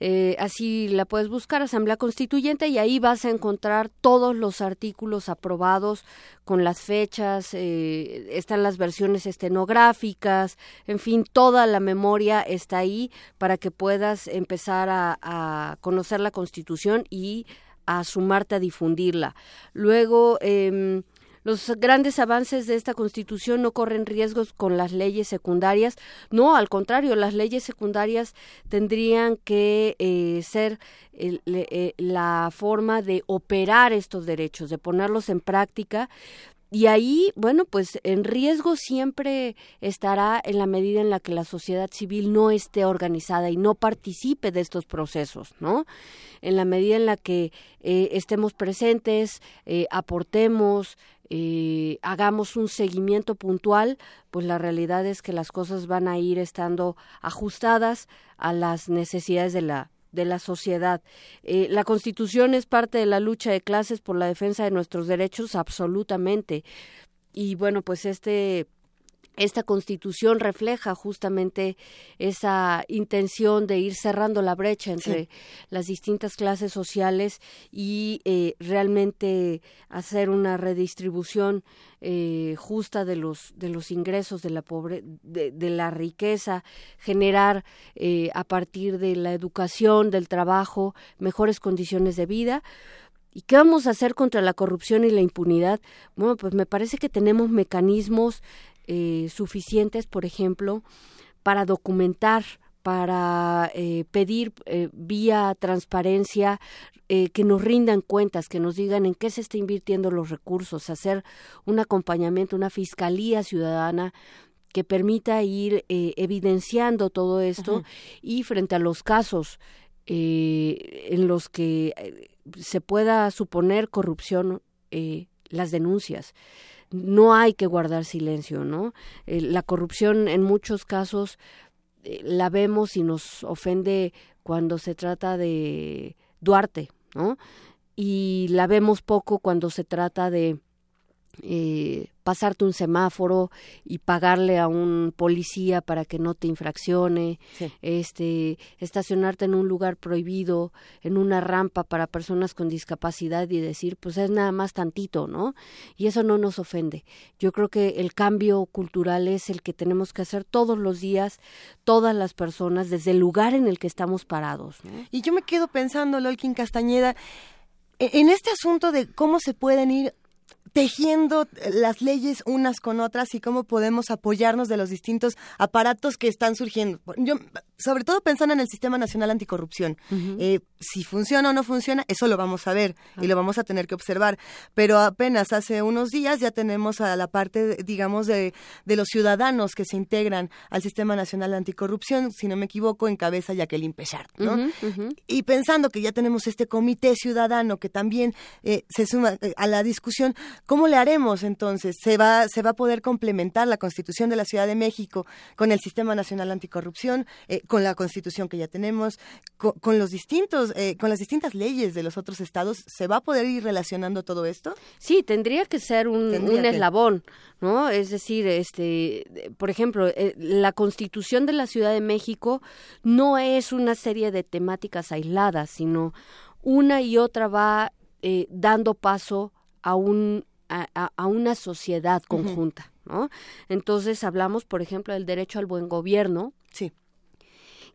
Eh, así la puedes buscar, Asamblea Constituyente, y ahí vas a encontrar todos los artículos aprobados con las fechas, eh, están las versiones estenográficas, en fin, toda la memoria está ahí para que puedas empezar a, conocer la Constitución y a sumarte a difundirla. Luego, eh, los grandes avances de esta Constitución no corren riesgos con las leyes secundarias. No, al contrario, las leyes secundarias tendrían que eh, ser eh, la forma de operar estos derechos, de ponerlos en práctica y ahí, bueno, pues en riesgo siempre estará en la medida en la que la sociedad civil no esté organizada y no participe de estos procesos, ¿no? En la medida en la que eh, estemos presentes, aportemos, eh, hagamos un seguimiento puntual, pues la realidad es que las cosas van a ir estando ajustadas a las necesidades de la de la sociedad. Eh, la Constitución es parte de la lucha de clases por la defensa de nuestros derechos, absolutamente. Y bueno, pues este esta constitución refleja justamente esa intención de ir cerrando la brecha entre las distintas clases sociales y eh, realmente hacer una redistribución eh, justa de los de los ingresos de la pobre de, la riqueza generar eh, a partir de la educación del trabajo mejores condiciones de vida ¿Y qué vamos a hacer contra la corrupción y la impunidad? Bueno, pues me parece que tenemos mecanismos eh, suficientes, por ejemplo, para documentar para eh, pedir eh, vía transparencia que nos rindan cuentas, que nos digan en qué se está invirtiendo los recursos, hacer un acompañamiento, una fiscalía ciudadana que permita ir evidenciando todo esto y frente a los casos en los que se pueda suponer corrupción, las denuncias no hay que guardar silencio, ¿no? Eh, la corrupción en muchos casos eh, la vemos y nos ofende cuando se trata de Duarte, ¿no? Y la vemos poco cuando se trata de eh, pasarte un semáforo y pagarle a un policía para que no te infraccione, este, estacionarte en un lugar prohibido, en una rampa para personas con discapacidad y decir, pues es nada más tantito, ¿no? Y eso no nos ofende. Yo creo que el cambio cultural es el que tenemos que hacer todos los días, todas las personas, desde el lugar en el que estamos parados. Y yo me quedo pensando, Lolkin Castañeda, e-, en este asunto de cómo se pueden ir tejiendo las leyes unas con otras y cómo podemos apoyarnos de los distintos aparatos que están surgiendo. Yo, sobre todo pensando en el Sistema Nacional Anticorrupción. Eh, si funciona o no funciona, eso lo vamos a ver y lo vamos a tener que observar. Pero apenas hace unos días ya tenemos a la parte, digamos, de, de los ciudadanos que se integran al Sistema Nacional Anticorrupción, si no me equivoco, en cabeza Jacqueline Pechard, ¿no? Y pensando que ya tenemos este comité ciudadano que también eh, se suma eh, a la discusión, ¿Cómo le haremos entonces? ¿Se va, se va a poder complementar la Constitución de la Ciudad de México con el Sistema Nacional Anticorrupción, eh, con la Constitución que ya tenemos, con, los distintos eh, con las distintas leyes de los otros estados, ¿se va a poder ir relacionando todo esto? Sí, tendría que ser un, Tendría un que. eslabón, ¿no? Es decir, este, por ejemplo, eh, la Constitución de la Ciudad de México no es una serie de temáticas aisladas, sino una y otra va eh, dando paso a un a, a- a una sociedad conjunta, ¿no? Entonces hablamos, por ejemplo, del derecho al buen gobierno, Sí.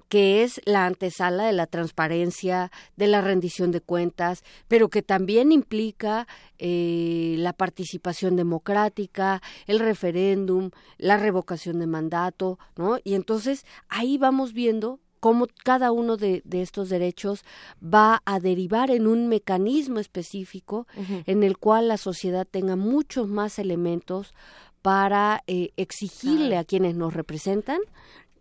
que es la antesala de la transparencia, de la rendición de cuentas, pero que también implica eh, la participación democrática, el referéndum, la revocación de mandato, ¿no? Y entonces ahí vamos viendo cómo cada uno de, de estos derechos va a derivar en un mecanismo específico en el cual la sociedad tenga muchos más elementos para eh, exigirle a quienes nos representan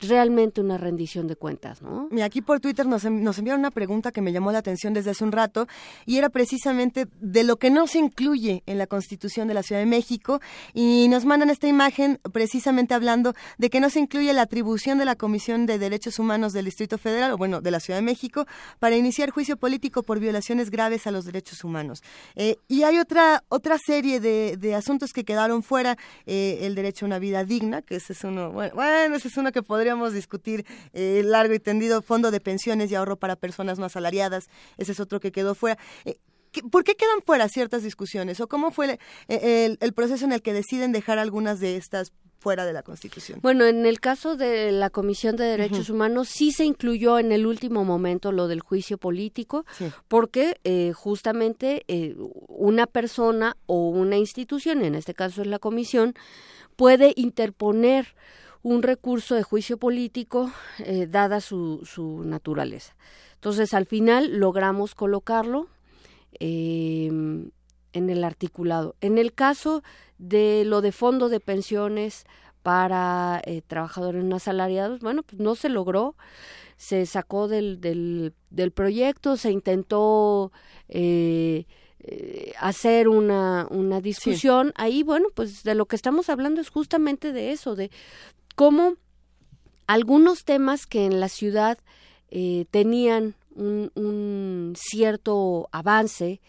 realmente una rendición de cuentas, ¿no? Mira, aquí por Twitter nos, nos enviaron una pregunta que me llamó la atención desde hace un rato y era precisamente de lo que no se incluye en la Constitución de la Ciudad de México y nos mandan esta imagen precisamente hablando de que no se incluye la atribución de la Comisión de Derechos Humanos del Distrito Federal, o bueno, de la Ciudad de México, para iniciar juicio político por violaciones graves a los derechos humanos. Eh, y hay otra, otra serie de, de asuntos que quedaron fuera, eh, el derecho a una vida digna, que ese es uno, bueno, bueno, ese es uno que podríamos discutir eh, largo y tendido, fondo de pensiones y ahorro para personas no asalariadas, ese es otro que quedó fuera. Eh, ¿qué- ¿Por qué quedan fuera ciertas discusiones? ¿O cómo fue el, el- el proceso en el que deciden dejar algunas de estas fuera de la Constitución? Bueno, en el caso de la Comisión de Derechos Humanos sí se incluyó en el último momento lo del juicio político, Sí. porque eh, justamente eh, una persona o una institución, en este caso es la Comisión, puede interponer un recurso de juicio político eh, dada su, su naturaleza. Entonces, al final logramos colocarlo eh, en el articulado. En el caso de lo de fondo de pensiones para eh, trabajadores no asalariados, bueno, pues no se logró, se sacó del, del, del proyecto, se intentó eh, eh, hacer una, una discusión. Ahí, bueno, pues de lo que estamos hablando es justamente de eso, de cómo algunos temas que en la ciudad eh, tenían un, un cierto avance,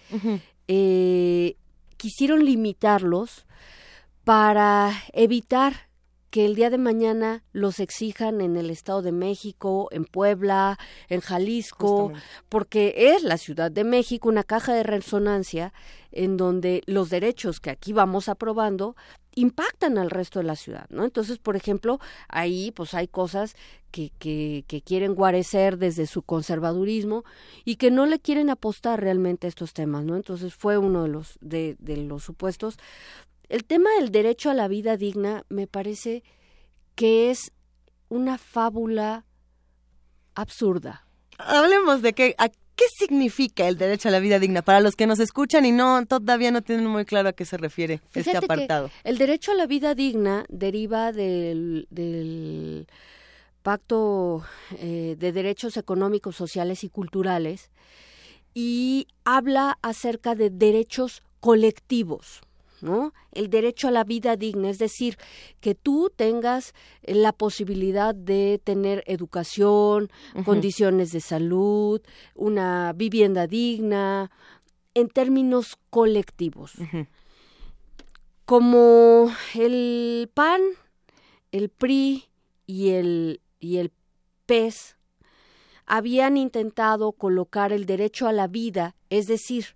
eh, quisieron limitarlos para evitar que el día de mañana los exijan en el Estado de México, en Puebla, en Jalisco, Justamente. porque es la Ciudad de México una caja de resonancia en donde los derechos que aquí vamos aprobando impactan al resto de la ciudad, ¿no? Entonces, por ejemplo, ahí pues hay cosas que, que, que quieren guarecer desde su conservadurismo y que no le quieren apostar realmente a estos temas, ¿no? Entonces fue uno de los, de, de los supuestos. El tema del derecho a la vida digna me parece que es una fábula absurda. Hablemos de qué, a qué significa el derecho a la vida digna para los que nos escuchan y no todavía no tienen muy claro a qué se refiere este que apartado. el derecho a la vida digna deriva del, del Pacto eh, de Derechos Económicos, Sociales y Culturales y habla acerca de derechos colectivos. ¿No? El derecho a la vida digna, es decir, que tú tengas la posibilidad de tener educación, condiciones de salud, una vivienda digna, en términos colectivos. Como el PAN, el PRI y el, y el PES habían intentado colocar el derecho a la vida, es decir,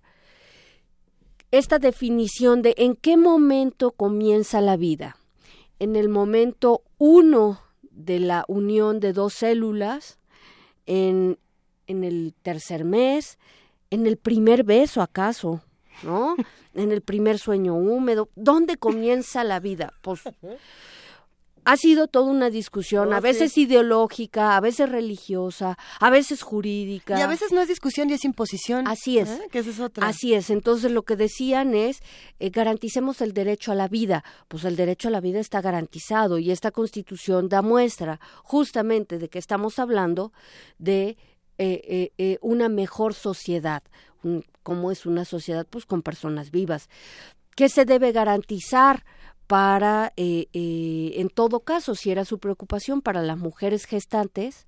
esta definición de en qué momento comienza la vida. En el momento uno de la unión de dos células, en, en el tercer mes, en el primer beso acaso, ¿no? En el primer sueño húmedo. ¿Dónde comienza la vida? Pues ha sido toda una discusión, Oh, a veces sí. ideológica, a veces religiosa, a veces jurídica. Y a veces no es discusión y es imposición. Así es. ¿eh? Que esa es otra. Así es, entonces lo que decían es eh, garanticemos el derecho a la vida. Pues el derecho a la vida está garantizado y esta constitución da muestra justamente de que estamos hablando de eh, eh, eh, una mejor sociedad. Un- ¿Cómo es una sociedad? Pues con personas vivas. ¿Qué se debe garantizar? Para, eh, eh, en todo caso, si era su preocupación para las mujeres gestantes,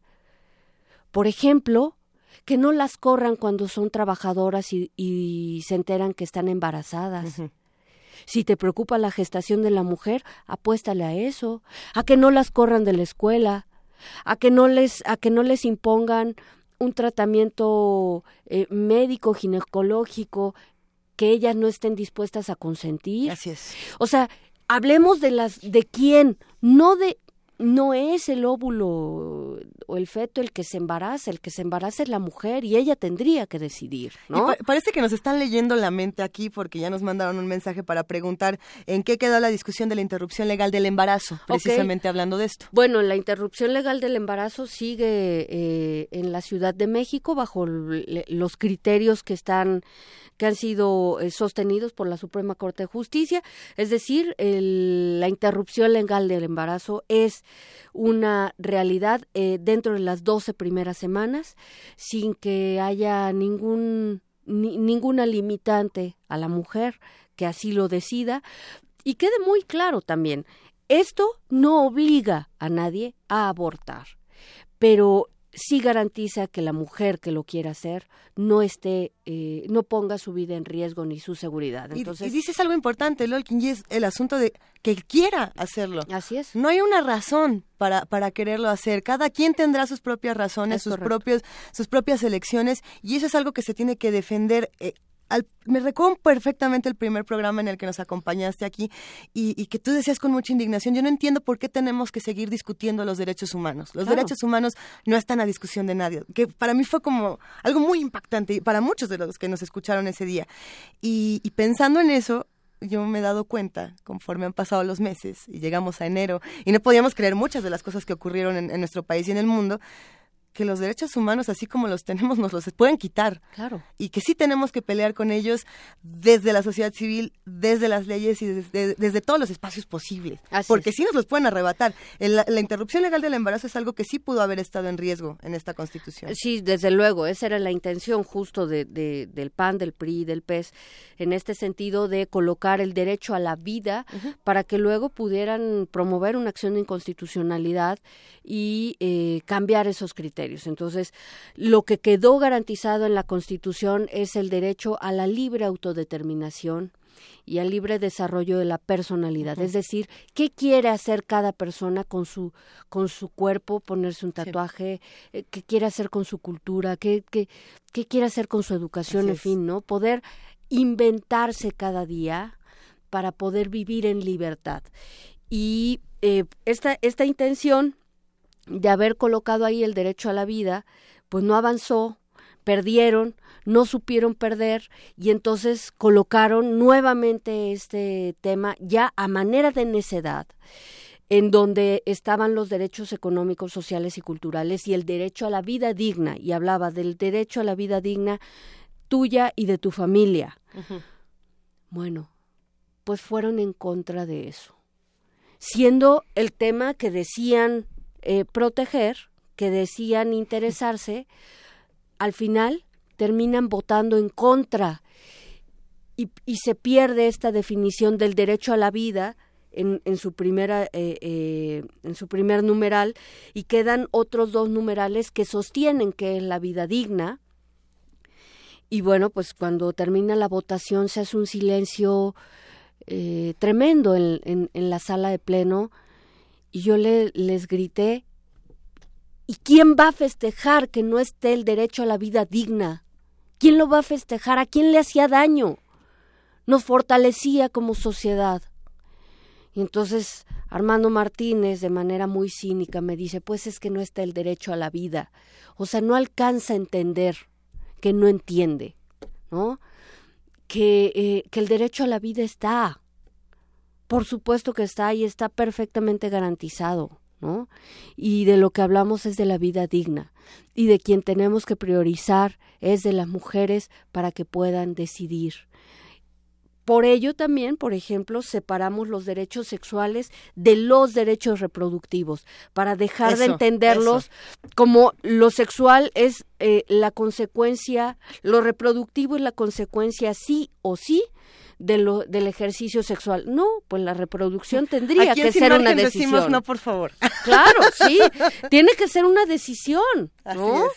por ejemplo, que no las corran cuando son trabajadoras y, y se enteran que están embarazadas. Si te preocupa la gestación de la mujer, apuéstale a eso, a que no las corran de la escuela, a que no les, a que no les impongan un tratamiento eh, médico, ginecológico, que ellas no estén dispuestas a consentir. Así es. O sea, hablemos de las de quién, no de no es el óvulo o el feto el que se embaraza, el que se embaraza es la mujer y ella tendría que decidir, ¿no? pa- parece que nos están leyendo la mente aquí porque ya nos mandaron un mensaje para preguntar en qué quedó la discusión de la interrupción legal del embarazo, precisamente hablando de esto. Bueno, la interrupción legal del embarazo sigue eh, en la Ciudad de México bajo los criterios que están que han sido eh, sostenidos por la Suprema Corte de Justicia, es decir, el- la interrupción legal del embarazo es una realidad eh, dentro de las 12 primeras semanas sin que haya ningún ni- ninguna limitante a la mujer que así lo decida. Y quede muy claro también, esto no obliga a nadie a abortar, pero sí garantiza que la mujer que lo quiera hacer no esté, eh, no ponga su vida en riesgo ni su seguridad. Entonces, y, dices algo importante, Lolkin, y es el asunto de que quiera hacerlo. así es. No hay una razón para, para quererlo hacer. Cada quien tendrá sus propias razones, Es sus correcto. propios, sus propias elecciones, y eso es algo que se tiene que defender. eh, al- me recuerdo perfectamente el primer programa en el que nos acompañaste aquí y, y que tú decías con mucha indignación, yo no entiendo por qué tenemos que seguir discutiendo los derechos humanos. Los Claro. derechos humanos no están a discusión de nadie, que para mí fue como algo muy impactante y para muchos de los que nos escucharon ese día. Y, y pensando en eso, yo me he dado cuenta, conforme han pasado los meses y llegamos a enero, y no podíamos creer muchas de las cosas que ocurrieron en, en nuestro país y en el mundo, que los derechos humanos, así como los tenemos, nos los pueden quitar. Claro. Y que sí tenemos que pelear con ellos desde la sociedad civil, desde las leyes y desde, desde todos los espacios posibles. Así porque es. sí nos los pueden arrebatar. El- la, la interrupción legal del embarazo es algo que sí pudo haber estado en riesgo en esta constitución. Sí, desde luego, esa era la intención justo de, de- del PAN, del PRI, del PES, en este sentido de colocar el derecho a la vida para que luego pudieran promover una acción de inconstitucionalidad y eh, cambiar esos criterios. Entonces, lo que quedó garantizado en la Constitución es el derecho a la libre autodeterminación y al libre desarrollo de la personalidad, es decir, qué quiere hacer cada persona con su con su cuerpo, ponerse un tatuaje, eh, qué quiere hacer con su cultura, qué qué, qué quiere hacer con su educación, Así en fin, ¿no? Poder inventarse cada día para poder vivir en libertad. Y eh, esta esta intención de haber colocado ahí el derecho a la vida, pues no avanzó, perdieron, no supieron perder y entonces colocaron nuevamente este tema ya a manera de necedad en donde estaban los derechos económicos, sociales y culturales y el derecho a la vida digna, y hablaba del derecho a la vida digna tuya y de tu familia. Bueno, pues fueron en contra de eso, siendo el tema que decían eh, proteger, que decían interesarse, al final terminan votando en contra. Y, se pierde esta definición del derecho a la vida en, en su primera eh, eh, en su primer numeral y quedan otros dos numerales que sostienen que es la vida digna. Y bueno pues cuando termina la votación se hace un silencio eh, tremendo en, en, en la sala de pleno y yo le, les grité ¿Y quién va a festejar que no esté el derecho a la vida digna? ¿Quién lo va a festejar? ¿A quién le hacía daño? Nos fortalecía como sociedad. Y entonces Armando Martínez, de manera muy cínica, me dice, pues es que no está el derecho a la vida. O sea, no alcanza a entender que no entiende, ¿no? Que, eh, que el derecho a la vida está. Por supuesto que está y está perfectamente garantizado. ¿no? Y de lo que hablamos es de la vida digna y de quien tenemos que priorizar es de las mujeres para que puedan decidir. Por ello también, por ejemplo, separamos los derechos sexuales de los derechos reproductivos, para dejar de entenderlos eso. como lo sexual es eh, la consecuencia, lo reproductivo es la consecuencia sí o sí de lo, del ejercicio sexual. No, pues la reproducción tendría Aquí que ser una decisión. decimos no, por favor. Claro, sí, tiene que ser una decisión, Así ¿no? es.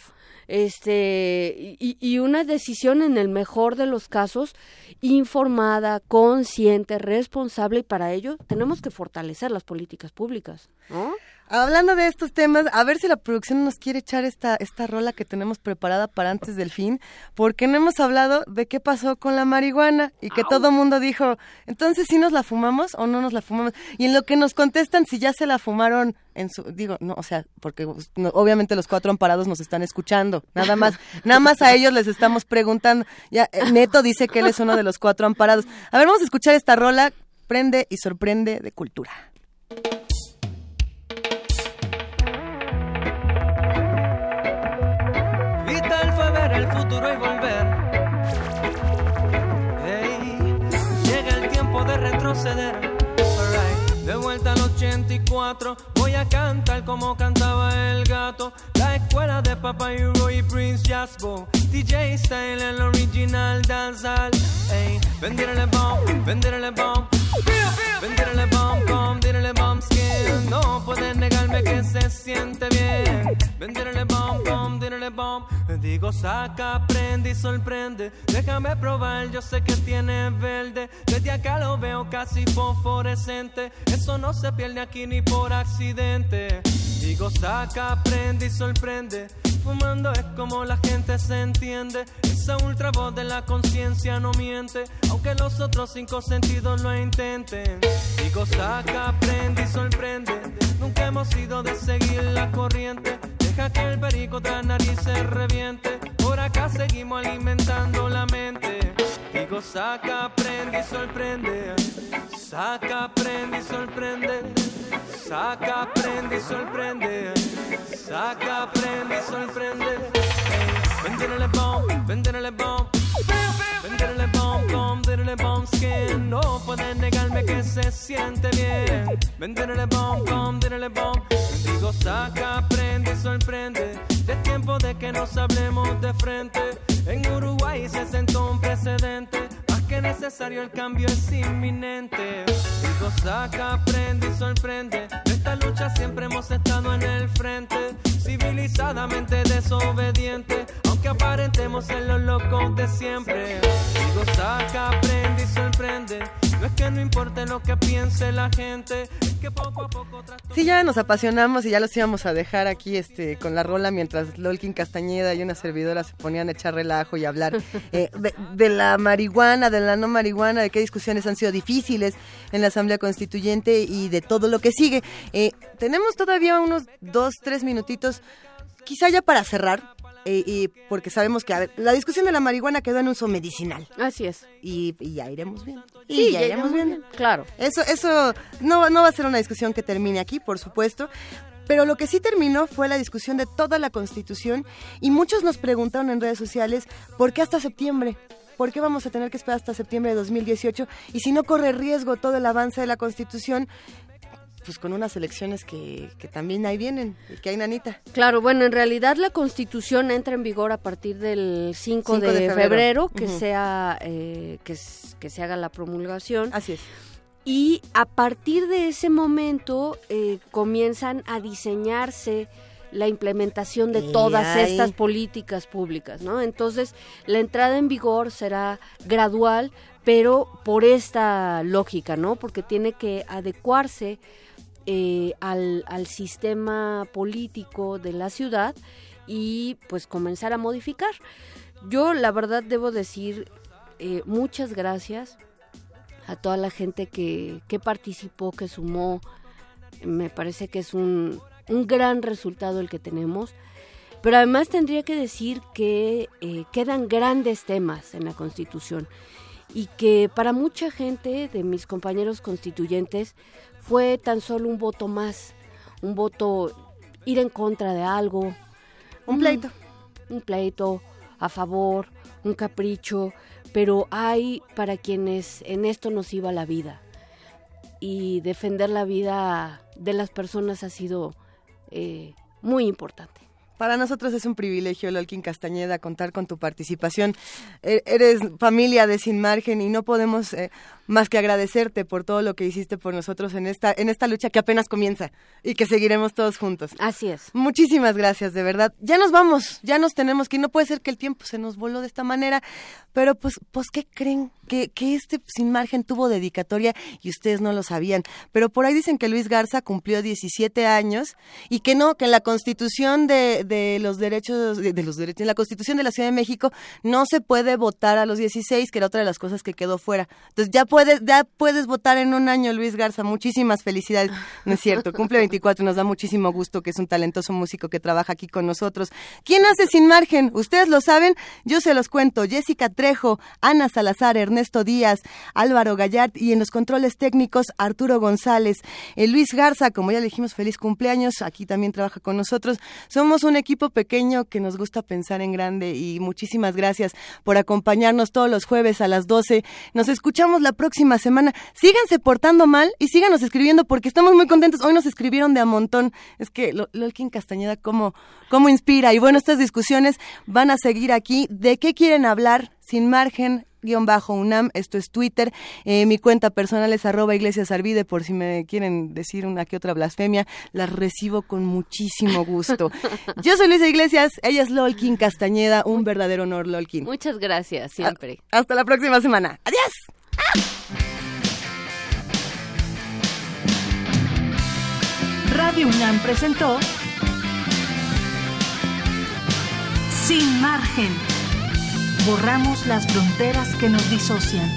este y, y una decisión en el mejor de los casos informada, consciente, responsable y para ello tenemos que fortalecer las políticas públicas, ¿no? Hablando de estos temas, a ver si la producción nos quiere echar esta, esta rola que tenemos preparada para antes del fin, porque no hemos hablado de qué pasó con la marihuana y que todo el mundo dijo, entonces si nos la fumamos o no nos la fumamos. Y en lo que nos contestan si ya se la fumaron en su, digo, no, o sea, porque no, obviamente los cuatro amparados nos están escuchando, nada más, nada más a ellos les estamos preguntando. Ya, eh, Neto dice que él es uno de los cuatro amparados. A ver, vamos a escuchar esta rola, prende y sorprende de cultura. El futuro y volver. Hey, llega el tiempo de retroceder. 84, voy a cantar como cantaba el gato. La escuela de Papa y Roy Prince Jasbo. DJ Style, el original dancehall. Hey, venderle bomb, venderle bomb. Venderle bomb, bomb, venderle bomb skin. No puedes negarme que se siente bien. Venderle bomb, bomb, venderle bomb. Digo, saca, prende y sorprende. Déjame probar, yo sé que tiene verde. Desde acá lo veo casi fosforescente. Eso no se pierde aquí ni por accidente. Digo, saca, prende y sorprende. Fumando es como la gente se entiende. Esa ultra voz de la conciencia no miente. Aunque los otros cinco sentidos lo intenten. Digo, saca, prende y sorprende. Nunca hemos sido de seguir la corriente. Deja que el perico tras nariz se reviente. Por acá seguimos alimentando la mente. Digo, saca, prende y sorprende. Saca, prende y sorprende. Saca, prende y sorprende. Saca, prende y sorprende. Venderle bomb, venderle bomb. Venderle bomb, bomb, venderle bomb skin. No puedes negarme que se siente bien. Venderle bomb, bomb, venderle bomb. Digo, saca, prende y sorprende. Es tiempo de que nos hablemos de frente. En Uruguay se sentó un precedente. Que necesario, el cambio es inminente. Digo, saca, prende y sorprende. De esta lucha siempre hemos estado en el frente. Civilizadamente desobediente. Aunque aparentemos ser los locos de siempre. Digo, saca, prende y sorprende. No es que no importe lo que piense la gente. Es que poco a poco Sí, ya nos apasionamos y ya los íbamos a dejar aquí este con la rola mientras Lolkin Castañeda y una servidora se ponían a echar relajo y hablar eh, de, de la marihuana, de la no marihuana, de qué discusiones han sido difíciles en la Asamblea Constituyente y de todo lo que sigue. Eh, tenemos todavía unos dos, tres minutitos, quizá ya para cerrar. Eh, y porque sabemos que a ver, la discusión de la marihuana quedó en uso medicinal. Así es. Y, y ya iremos bien. Y Sí, ya, ya iremos bien, claro. Eso, eso no, no va a ser una discusión que termine aquí, por supuesto. Pero lo que sí terminó fue la discusión de toda la Constitución y muchos nos preguntaron en redes sociales por qué hasta septiembre. ¿Por qué vamos a tener que esperar hasta septiembre de 2018? Y si no corre riesgo todo el avance de la Constitución, pues con unas elecciones que, que también ahí vienen, que hay nanita. Claro, bueno, en realidad la Constitución entra en vigor a partir del 5, 5 de, de febrero, febrero, que sea eh, que, se haga la promulgación. Así es. Y a partir de ese momento eh, comienzan a diseñarse la implementación de Y todas estas políticas públicas, ¿no? Entonces, la entrada en vigor será gradual, pero por esta lógica, ¿no? Porque tiene que adecuarse eh, al, al sistema político de la ciudad y pues comenzar a modificar. Yo la verdad debo decir eh, muchas gracias a toda la gente que, que participó, que sumó. Me parece que es un, un gran resultado el que tenemos. Pero además tendría que decir que eh, quedan grandes temas en la Constitución y que para mucha gente de mis compañeros constituyentes fue tan solo un voto más, un voto ir en contra de algo. Un pleito. Un pleito a favor, un capricho, pero hay para quienes en esto nos iba la vida. Y defender la vida de las personas ha sido eh, muy importante. Para nosotros es un privilegio, Lolkin Castañeda, contar con tu participación. E- Eres familia de Sin Margen y no podemos, eh, más que agradecerte por todo lo que hiciste por nosotros en esta, en esta lucha que apenas comienza y que seguiremos todos juntos. Así es. Muchísimas gracias, de verdad. Ya nos vamos, ya nos tenemos que ir. No puede ser que el tiempo se nos voló de esta manera, pero pues, pues ¿qué creen? Que, que este Sin Margen tuvo dedicatoria y ustedes no lo sabían. Pero por ahí dicen que Luis Garza cumplió 17 años y que no, que en la Constitución de, de los derechos, de, de los derechos, en la Constitución de la Ciudad de México no se puede votar a los 16, que era otra de las cosas que quedó fuera. Entonces ya puedes, ya puedes votar en un año, Luis Garza. Muchísimas felicidades. No es cierto, cumple 24 y nos da muchísimo gusto que es un talentoso músico que trabaja aquí con nosotros. ¿Quién hace Sin Margen? Ustedes lo saben, yo se los cuento. Jessica Trejo, Ana Salazar, Ernesto Díaz, Álvaro Gallard y en los controles técnicos Arturo González. Eh, Luis Garza, como ya le dijimos, feliz cumpleaños, aquí también trabaja con nosotros. Somos un equipo pequeño que nos gusta pensar en grande y muchísimas gracias por acompañarnos todos los jueves a las 12. Nos escuchamos la próxima semana. Síganse portando mal y síganos escribiendo porque estamos muy contentos. Hoy nos escribieron de a montón. Es que Lo- Lolkin Castañeda, ¿cómo, cómo inspira? Y bueno, estas discusiones van a seguir aquí. ¿De qué quieren hablar? Sin margen guion bajo UNAM, esto es Twitter, Eh, mi cuenta personal es arroba iglesias arvide, por si me quieren decir una que otra blasfemia, las recibo con muchísimo gusto. Yo soy Luisa Iglesias, ella es Lolkin Castañeda, un verdadero honor Lolkin. Muchas gracias, siempre. Hasta la próxima semana. Adiós. Radio UNAM presentó Sin margen. Borramos las fronteras que nos disocian.